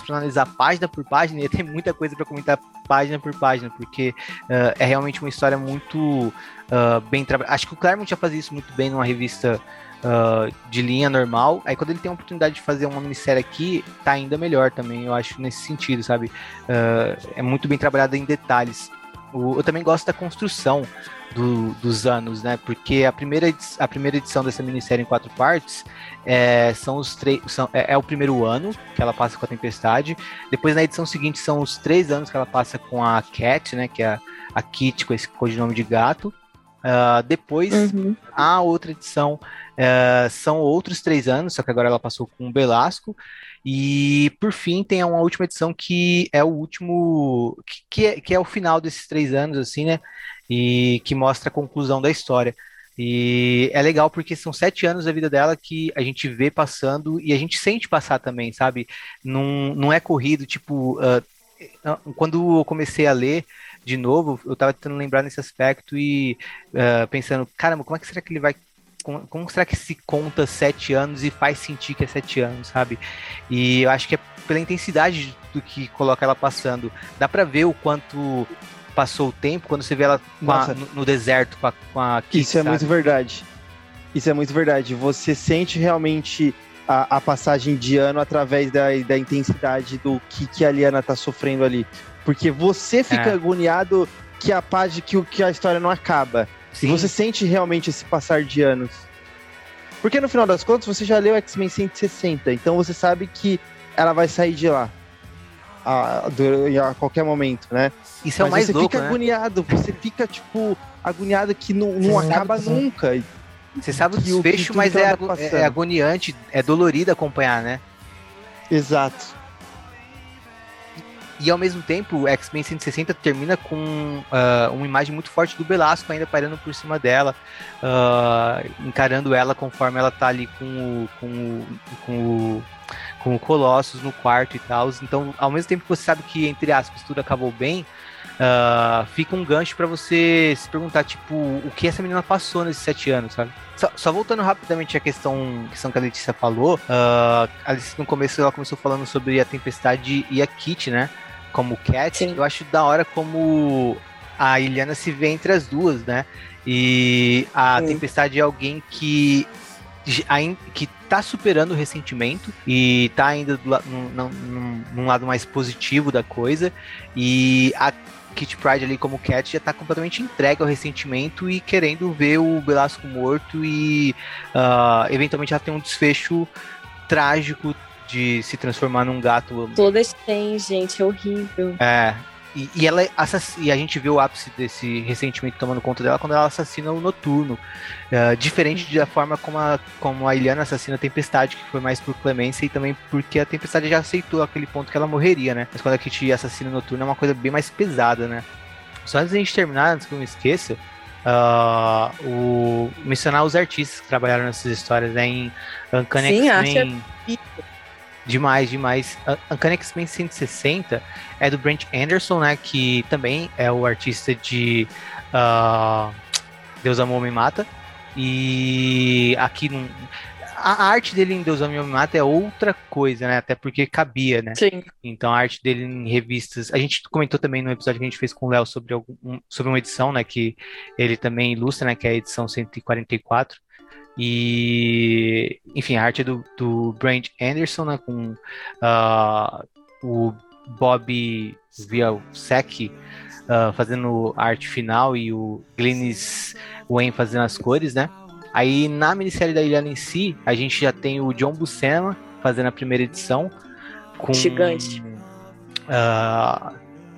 analisar página por página, ia ter muita coisa para comentar página por página, porque uh, é realmente uma história muito uh, bem trabalhada. Acho que o Claremont já fazia isso muito bem numa revista uh, de linha normal. Aí quando ele tem a oportunidade de fazer uma minissérie aqui, tá ainda melhor também, eu acho, nesse sentido, sabe? Uh, é muito bem trabalhado em detalhes. Eu também gosto da construção do, dos anos, né? Porque a primeira, a primeira edição dessa minissérie em quatro partes é, são os três. É, é, o primeiro ano que ela passa com a Tempestade. Depois, na edição seguinte, são os três anos que ela passa com a Cat, né? Que é a, a Kit com esse codinome de gato. Uh, depois, uhum. a outra edição uh, são outros três anos, só que agora ela passou com o Belasco. E, por fim, tem uma última edição que é o último, que, que, é, que é o final desses três anos, assim, né? E que mostra a conclusão da história. E é legal porque são sete anos da vida dela que a gente vê passando e a gente sente passar também, sabe? Não, não é corrido, tipo, uh, quando eu comecei a ler, de novo, eu tava tentando lembrar nesse aspecto e uh, pensando, caramba, como é que será que ele vai. Como, como, será que se conta sete anos e faz sentir que é sete anos, sabe? E eu acho que é pela intensidade do que coloca ela passando. Dá para ver o quanto passou o tempo quando você vê ela a, no, no, deserto com a, com a Kit, Isso é sabe? muito verdade. Isso é muito verdade. Você sente realmente a, a, passagem de ano através da, da intensidade do que, que a Liana tá sofrendo ali. Porque você fica é. agoniado que a página que, que a história não acaba. Sim. Você sente realmente esse passar de anos. Porque no final das contas você já leu X-Men 160, então você sabe que ela vai sair de lá. A, do- a qualquer momento, né? Isso é o Mas mais você louco, fica né? agoniado, você fica, tipo, agoniado que não, não sabe acaba que- nunca. Você sabe o que o- que desfecho, mas é, ago- tá é- passando. é agoniante, é dolorido acompanhar, né? Exato. E ao mesmo tempo, o X-Men 160 termina com ah, uma imagem muito forte do Belasco ainda pairando por cima dela, ah, encarando ela conforme ela tá ali com o, com o, com o, com o Colossus no quarto e tal. Então, ao mesmo tempo que você sabe que, entre aspas, tudo acabou bem, ah, fica um gancho pra você se perguntar, tipo, o que essa menina passou nesses sete anos, sabe? Só, só voltando rapidamente à questão, questão que a Letícia falou, ah, a Alice no começo ela começou falando sobre a Tempestade e a Kitty, né? Como Cat. Sim. Eu acho da hora como a Iliana se vê entre as duas, né? E a Sim. Tempestade é alguém que que tá superando o ressentimento e tá ainda do num, num- num- lado mais positivo da coisa e a Kitty Pride ali como Cat já tá completamente entregue ao ressentimento e querendo ver o Belasco morto e ah, eventualmente ela tem um desfecho trágico de se transformar num gato Todas têm, gente, é horrível. é. E, e ela é assass- e a gente vê o ápice desse ressentimento tomando conta dela quando ela assassina o Noturno. É, diferente da forma como a, como a Iliana assassina a Tempestade, que foi mais por clemência e também porque a Tempestade já aceitou aquele ponto que ela morreria, né? Mas quando a Kitty assassina o Noturno é uma coisa bem mais pesada, né? Só antes da gente terminar, antes que eu me esqueça, ah, o, mencionar os artistas que trabalharam nessas histórias, né? Em Uncanny Sim, a X-Men. Demais, demais. Un- Uncanny X-Men 160 é do Brent Anderson, né? Que também é o artista de ah, Deus Amor Me Mata. E aqui não. A arte dele em Deus Amor Me Mata é outra coisa, né? Até porque cabia, né? Sim. Então a arte dele em revistas. A gente comentou também no episódio que a gente fez com o Léo sobre, algum, um- sobre uma edição, né? Que ele também ilustra, né? Que é a edição 144. E, enfim, a arte do, do Brent Anderson, né? Com ah, o Bob Vialsek ah, fazendo a arte final e o Glennis Wayne fazendo as cores, né? Aí na minissérie da Ilhana em si, a gente já tem o John Buscema fazendo a primeira edição. Com, Gigante. ah,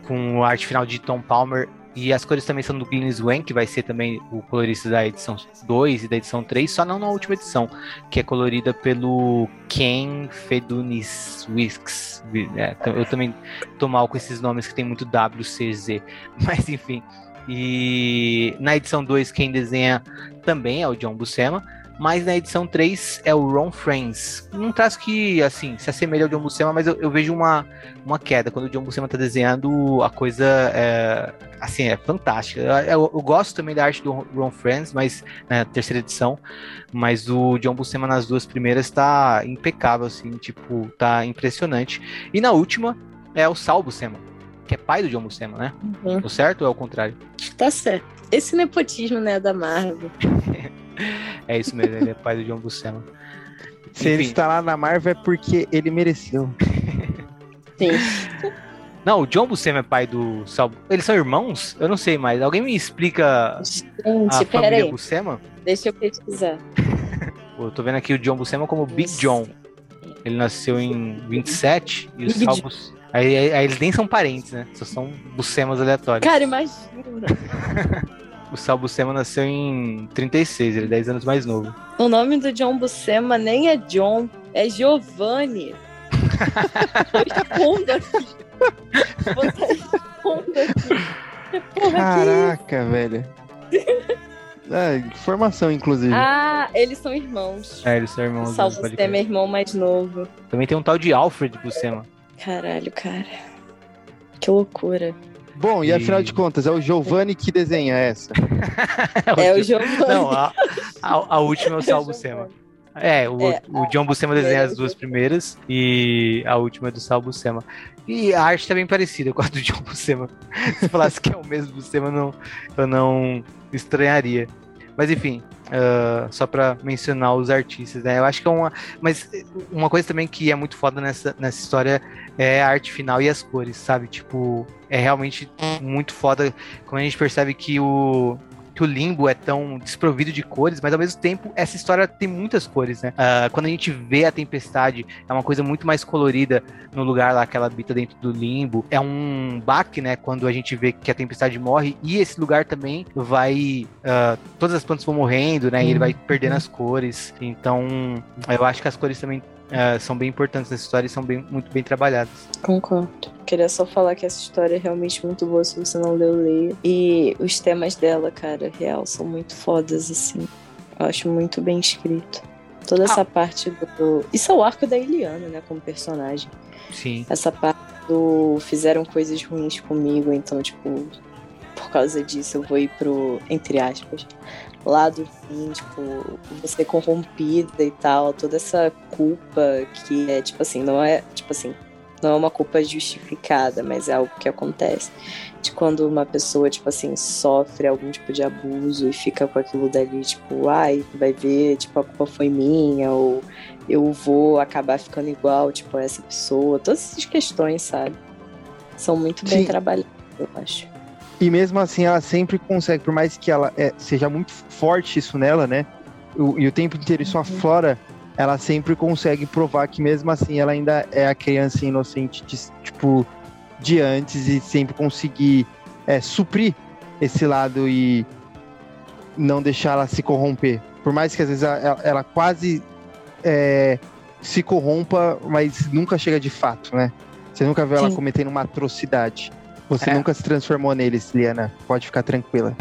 com a arte final de Tom Palmer. E as cores também são do Glennis Wayne, que vai ser também o colorista da edição 2 e da edição 3, só não na última edição, que é colorida pelo Ken Fedunis Wicks. É, eu também tô mal com esses nomes que tem muito W, C, Z. <laughs> Mas enfim. E na edição 2, quem desenha também é o John Buscema. Mas na edição 3 é o Ron Friends. Um traço que, assim, se assemelha ao John Buscema, mas eu, eu vejo uma, uma queda. Quando o John Buscema tá desenhando, a coisa é, assim, é fantástica. Eu, eu- gosto também da arte do Ron Friends, mas na terceira edição, mas o John Buscema nas duas primeiras tá impecável, assim, tipo, tá impressionante. E na última é o Sal Buscema, que é pai do John Buscema, né? Uhum. Tô certo ou é o contrário? Tá certo. Esse nepotismo, né, da Marvel. <laughs> É isso mesmo, ele é pai do John Buscema. Se ele Enfim. está lá na Marvel é porque ele mereceu. Sim. Não, o John Buscema é pai do Sal. Eles são irmãos? Eu não sei mais. Alguém me explica a Gente, família peraí. Buscema? Deixa eu pesquisar. Eu tô vendo aqui o John Buscema como Big John. Ele nasceu em 27 e o Big Sal. Bus... aí, aí- aí eles nem são parentes, né? Só são Buscemas aleatórios. Cara, imagina. O Sal Buscema nasceu em 36, ele é 10 anos mais novo. O nome do John Buscema nem é John, é Giovanni. Responda aqui. Você responda aqui. Porra, Caraca, velho. É, informação, inclusive. Ah, eles são irmãos. É, eles são O irmãos. Sal né? Pode Buscema é irmão mais novo. Também tem um tal de Alfred Buscema. Caralho, cara. Que loucura. Bom, e E- afinal de contas, é o Giovanni que desenha essa. <laughs> É o Giovanni. Não, a, a, a última é o Sal Buscema. É, o, É, o John Buscema desenha as duas primeiras e a última é do Sal Buscema. E a arte tá bem parecida com a do John Buscema. <laughs> Se falasse que é o mesmo Buscema, não, eu não estranharia. Mas enfim, uh, só para mencionar os artistas, né? Eu acho que é uma. Mas uma coisa também que é muito foda nessa, nessa história é a arte final e as cores, sabe? Tipo, é realmente muito foda quando a gente percebe que o, que o limbo é tão desprovido de cores, mas ao mesmo tempo essa história tem muitas cores, né? Uh, quando a gente vê a tempestade, é uma coisa muito mais colorida no lugar lá que ela habita dentro do limbo. É um baque, né? Quando a gente vê que a tempestade morre e esse lugar também vai. Uh, todas as plantas vão morrendo, né? E ele vai perdendo as cores. Então, eu acho que as cores também uh, são bem importantes nessa história e são bem, muito bem trabalhadas. Concordo. Queria só falar que essa história é realmente muito boa, se você não leu, leia. E os temas dela, cara, real, são muito fodas, assim. Eu acho muito bem escrito. Toda essa ah. parte do. Isso é o arco da Eliana, né, como personagem. Sim. Essa parte do. Fizeram coisas ruins comigo, então, tipo, por causa disso eu vou ir pro, entre aspas, lado fim, tipo, você corrompida e tal, toda essa culpa que é, tipo assim, não é, tipo assim, não é uma culpa justificada, mas é algo que acontece. De quando uma pessoa, tipo assim, sofre algum tipo de abuso e fica com aquilo dali, tipo, ai, vai ver, tipo, a culpa foi minha, ou eu vou acabar ficando igual, tipo, a essa pessoa. Todas essas questões, sabe? São muito bem Sim. trabalhadas, eu acho. E mesmo assim, ela sempre consegue, por mais que ela é, seja muito forte isso nela, né? O, e o tempo inteiro isso uhum. aflora ela sempre consegue provar que mesmo assim ela ainda é a criança inocente de, tipo de antes e sempre conseguir é, suprir esse lado e não deixar ela se corromper. Por mais que às vezes ela, ela quase é, se corrompa, mas nunca chega de fato, né? Você nunca viu Sim. ela cometendo uma atrocidade. Você é. nunca se transformou neles, Liana. Pode ficar tranquila.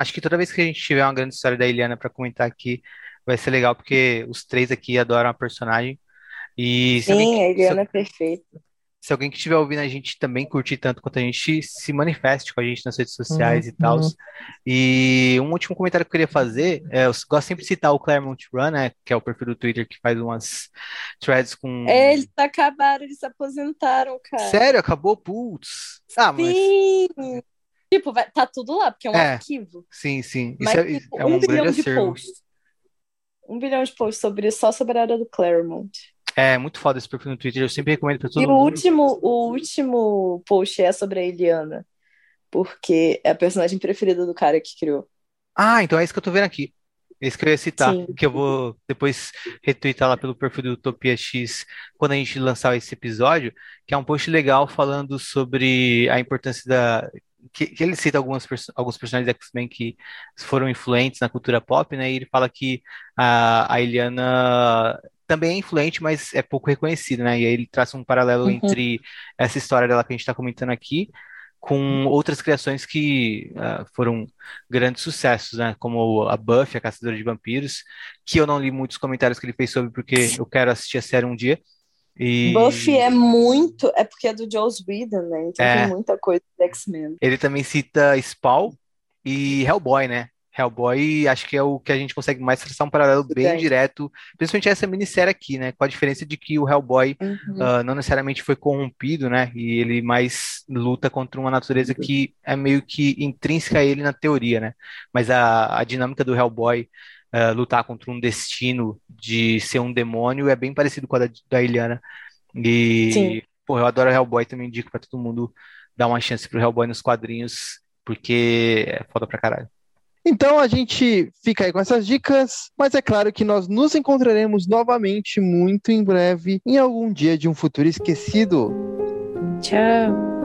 Acho que toda vez que a gente tiver uma grande história da Eliana para comentar aqui, vai ser legal, porque os três aqui adoram a personagem. E Sim, alguém, a Eliana se, é perfeita. Se alguém que estiver ouvindo a gente também curtir tanto quanto a gente, se manifeste com a gente nas redes sociais uhum, e tal. Uhum. E um último comentário que eu queria fazer, é, eu gosto sempre de citar o Claremont Run, né, que é o perfil do Twitter que faz umas threads com... É, eles acabaram, eles se aposentaram, cara. Sério? Acabou? Putz. Ah, Sim. Tipo, vai, tá tudo lá, porque é um é, arquivo. Sim, sim. Isso Mas, é, tipo, é um, um bilhão de acervo. posts. Um bilhão de posts sobre, só sobre a área do Claremont. É, muito foda esse perfil no Twitter, eu sempre recomendo pra todo e mundo. E o último, o último post é sobre a Eliana, porque é a personagem preferida do cara que criou. Ah, então é isso que eu tô vendo aqui. É isso que eu ia citar, Sim. que eu vou depois retweetar lá pelo perfil do Utopia X quando a gente lançar esse episódio, que é um post legal falando sobre a importância da que, que, ele cita algumas, alguns personagens X-Men que foram influentes na cultura pop, né? E ele fala que a, a Eliana também é influente, mas é pouco reconhecida, né? E aí ele traça um paralelo uhum. entre essa história dela que a gente está comentando aqui com outras criações que uh, foram grandes sucessos, né? Como a Buffy, a Caçadora de Vampiros, que eu não li muitos comentários que ele fez sobre porque eu quero assistir a série um dia. E... Buffy é muito. É porque é do Joss Whedon, né? Então é. tem muita coisa do X-Men. Ele também cita Spawn e Hellboy, né? Hellboy, acho que é o que a gente consegue mais traçar um paralelo bem direto, principalmente essa minissérie aqui, né? Com a diferença de que o Hellboy uhum. uh, não necessariamente foi corrompido, né? E ele mais luta contra uma natureza uhum. que é meio que intrínseca a ele na teoria, né? Mas a, a dinâmica do Hellboy uh, lutar contra um destino de ser um demônio é bem parecido com a da, da Iliana. E, Sim. pô, eu adoro Hellboy, também indico para todo mundo dar uma chance pro Hellboy nos quadrinhos, porque é foda pra caralho. Então a gente fica aí com essas dicas, mas é claro que nós nos encontraremos novamente muito em breve, em algum dia de um futuro esquecido. Tchau.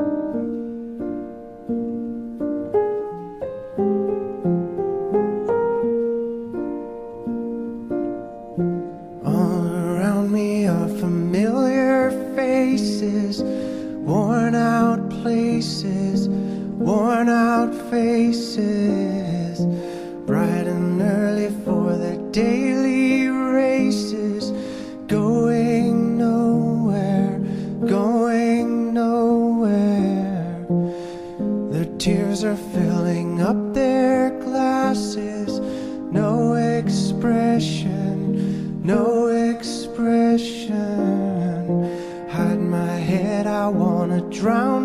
places, worn out faces, bright and early for their daily races, going nowhere, going nowhere. Their tears are filling up their glasses, no expression, no expression. Hide my head, I wanna drown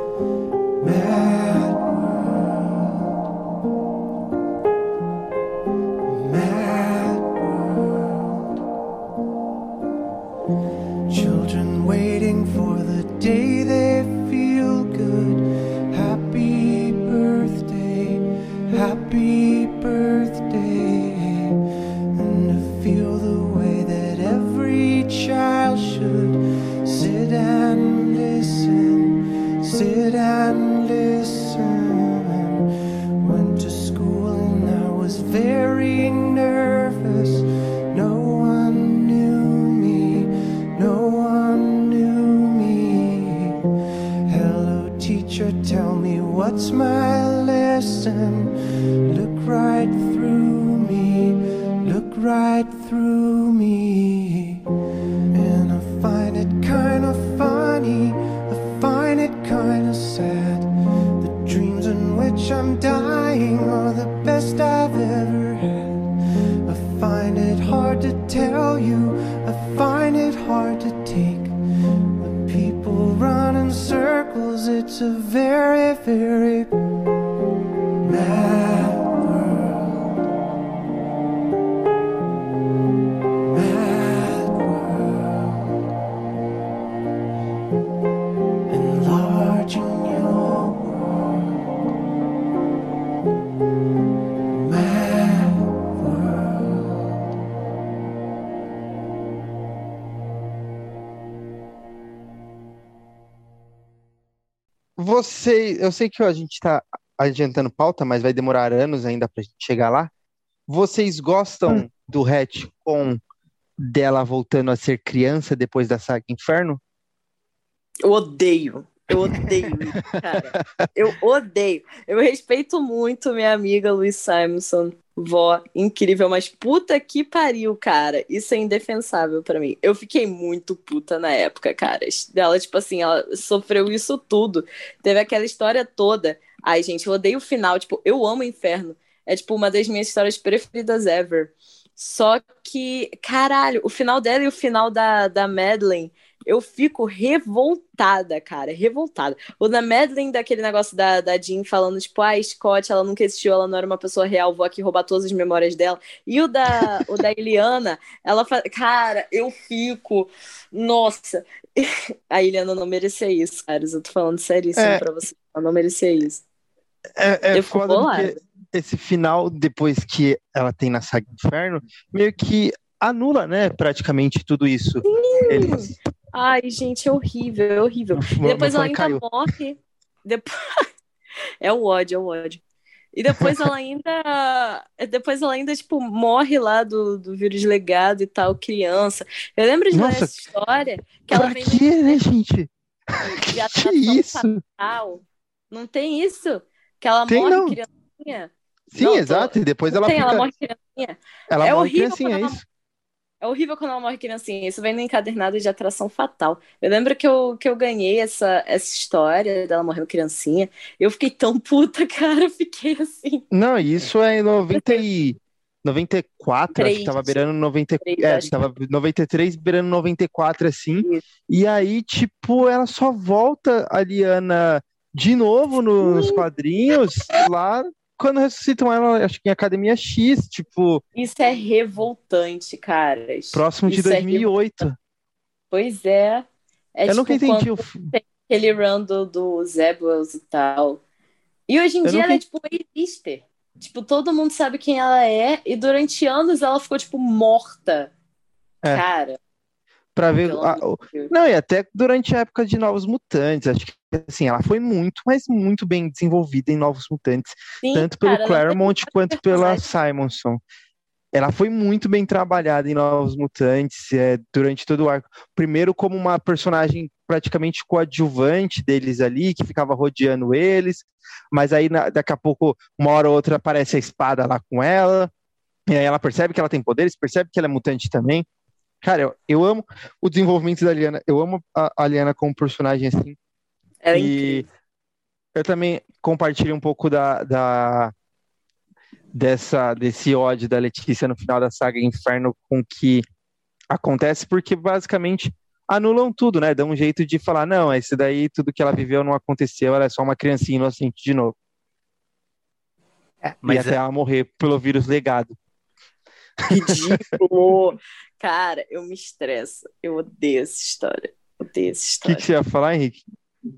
Man. Você, eu sei que a gente tá adiantando pauta, mas vai demorar anos ainda pra gente chegar lá. Vocês gostam do retcon dela voltando a ser criança depois da saga Inferno? Eu odeio. Eu odeio isso, cara. Eu odeio. Eu respeito muito minha amiga Luiz Simonson, vó, incrível, mas puta que pariu, cara. Isso é indefensável pra mim. Eu fiquei muito puta na época, cara. Dela, tipo assim, ela sofreu isso tudo. Teve aquela história toda. Ai, gente, eu odeio o final. Tipo, eu amo o inferno. É, tipo, uma das minhas histórias preferidas ever. Só que, caralho, o final dela e o final da, da Madeline, eu fico revoltada, cara, revoltada. O da Madeline, daquele negócio da, da Jean falando, tipo, ah, Scott, ela nunca existiu, ela não era uma pessoa real, vou aqui roubar todas as memórias dela. E o da, o da Eliana, ela fala, cara, eu fico, nossa, <laughs> a Eliana não merecia isso, cara, eu tô falando seríssimo É. pra você, ela não merecia isso. É, é Eu fico bolada. esse final, depois que ela tem na saga Inferno, meio que anula, né, praticamente tudo isso. Eles... Ai, gente, é horrível, é horrível. E depois ela ainda caiu. morre. Depois... <laughs> É o ódio, é o ódio. E depois ela ainda. Depois ela ainda, tipo, morre lá do, do vírus legado e tal, criança. Eu lembro de Nossa. essa história que ela Pra vem quê, né, gente? Que isso? fatal. Não tem isso? Que ela Tem, morre não. criancinha. Sim, Não, tô- exato. E depois ela tem, fica. ela morre criancinha. Ela É morre horrível criancinha, é isso? É horrível quando ela morre criancinha. Isso vem no encadernado de atração fatal. Eu lembro que eu, que eu ganhei essa, essa história dela morrendo criancinha. Eu fiquei tão puta, <laughs> cara. Eu fiquei assim. Não, isso é em 90 e... 94, acho que tava beirando 90, Três, é, acho que- tava 93 beirando 94 assim. Isso. E aí, tipo, ela só volta a Liana de novo no- nos quadrinhos lá quando ressuscitam ela, acho que em Academia X, tipo, Isso é revoltante, caras. próximo de Isso é 2008. Pois é. É Eu tipo nunca entendi o fi- aquele run do, do Zebulls e tal. E hoje em Eu dia nunca ela é tipo uma A-lister. Tipo, todo mundo sabe quem ela é, e durante anos ela ficou, tipo, morta. É. Cara, pra ver pelo a- o-. Não, e até durante a época de Novos Mutantes, acho que assim, ela foi muito, mas muito bem desenvolvida em Novos Mutantes, Sim, tanto pelo cara, tem Claremont quanto pela. Simonson. Ela foi muito bem trabalhada em Novos Mutantes é, durante todo o arco. Primeiro como uma personagem praticamente coadjuvante deles ali, que ficava rodeando eles, mas aí na, daqui a pouco, uma hora ou outra, aparece a espada lá com ela, e aí ela percebe que ela tem poderes, percebe que ela é mutante também. Cara, eu, eu amo o desenvolvimento da Liana, eu amo a, a Liana como personagem assim. Ela é e incrível. eu também compartilho um pouco da, da dessa desse ódio da Letícia no final da saga Inferno com que acontece, porque basicamente anulam tudo, né? Dão um jeito de falar, não, esse daí, tudo que ela viveu não aconteceu, ela é só uma criancinha inocente de novo. É, e mas até ela morrer pelo vírus legado. Ridículo. <laughs> Cara, eu me estresso. Eu odeio essa história. Odeio essa O que, história. que você ia falar, Henrique?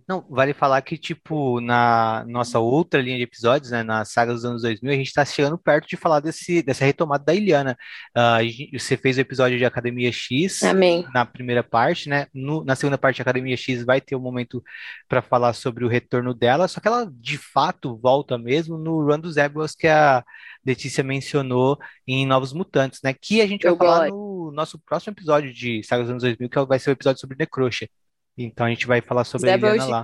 Não, vale falar que, tipo, na nossa outra linha de episódios, né, na saga dos anos 2000, a gente tá chegando perto de falar desse, dessa retomada da Iliana. Ah, a gente- você fez o episódio de Academia X Amém. na primeira parte, né? No- na segunda parte de Academia X vai ter um momento para falar sobre o retorno dela, só que ela de fato volta mesmo no Run dos Rebels que a Letícia mencionou em Novos Mutantes, né? Que a gente vai Eu falar gosto. no nosso próximo episódio de Saga dos anos 2000, que vai ser o episódio sobre Necrosha. Então a gente vai falar sobre a Zebel Iliana lá.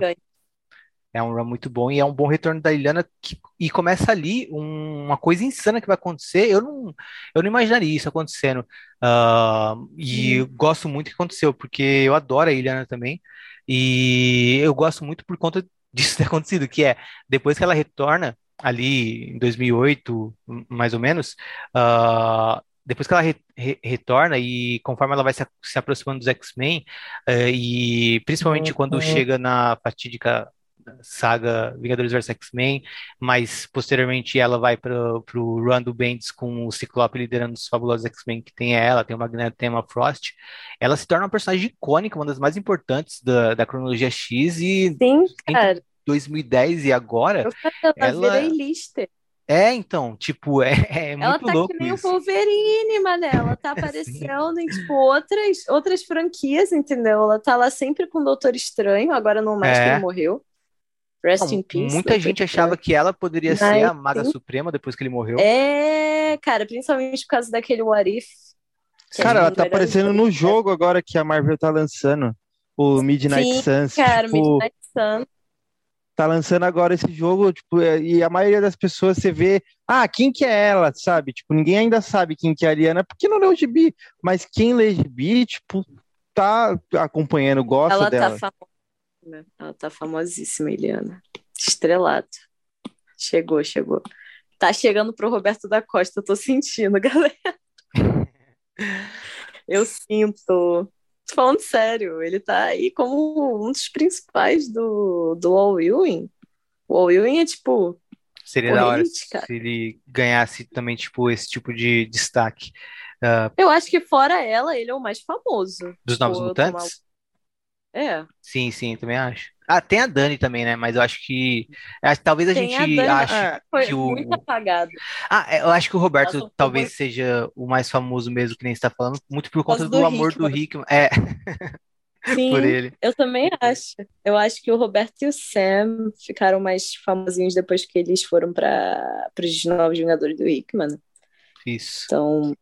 É um run muito bom e é um bom retorno da Ilhana que- e começa ali um- uma coisa insana que vai acontecer. Eu não, eu não imaginaria isso acontecendo. Ah, e eu gosto muito que aconteceu, porque eu adoro a Ilhana também. E eu gosto muito por conta disso ter <laughs> acontecido, que é depois que ela retorna ali em 2008, mais ou menos, ah, depois que ela re- re- retorna e conforme ela vai se, se aproximando dos X-Men, eh, e principalmente quando Uhum. chega na fatídica saga Vingadores vs X-Men, mas posteriormente ela vai para o run do Bendis com o Ciclope liderando os fabulosos X-Men, que tem ela, tem o Magneto, tem a Frost. Ela se torna uma personagem icônica, uma das mais importantes da, da cronologia X, e Sim, cara. 2010 e agora, Eu ela ela- virei lister. é, então, tipo, é, é Ela muito tá louco que nem isso. o Wolverine, mané. Ela tá <laughs> aparecendo em, tipo, outras, outras franquias, entendeu? Ela tá lá sempre com o Doutor Estranho, agora não mais que É. ele morreu. Rest Não, in peace. muita gente achava que ela poderia ser Mas a Maga sim. Suprema depois que ele morreu. É, cara, principalmente por causa daquele What If. que a Cara, ela tá aparecendo no jogo agora que a Marvel tá lançando. O Midnight Sim, Suns. Cara, tipo, Midnight Sun. Tá lançando agora esse jogo, tipo, é, e a maioria das pessoas você vê, ah, quem que é ela, sabe? Tipo, ninguém ainda sabe quem que é a Ariana, porque não leu o gibi, mas quem lê gibi, tipo, tá acompanhando, gosta Ela dela. tá. Ela tá famosíssima, Eliana. Estrelado. Chegou, chegou. Tá chegando pro Roberto da Costa, eu tô sentindo, <laughs> galera. <laughs> Eu sinto. Tô falando sério, ele tá aí como um dos principais do, do All Ewing. O All Ewing é tipo. Seria da hora cara. se ele ganhasse também, tipo, esse tipo de destaque. Ah, Eu acho que fora ela, ele é o mais famoso. dos Novos Mutantes? É. Sim, sim, também acho. Ah, tem a Dani também, né? Mas eu acho que. talvez a Tem a gente Dani, ache é, Foi que o. muito apagado. Ah, é, eu acho que o Roberto Nossa, talvez seja o mais famoso mesmo, que nem você tá falando, muito por conta do do amor do. Hickman. É, <laughs> Sim. por ele. Eu também acho. Eu acho que o Roberto e o Sam ficaram mais famosinhos depois que eles foram para os Novos Vingadores do Hickman. Isso. Então,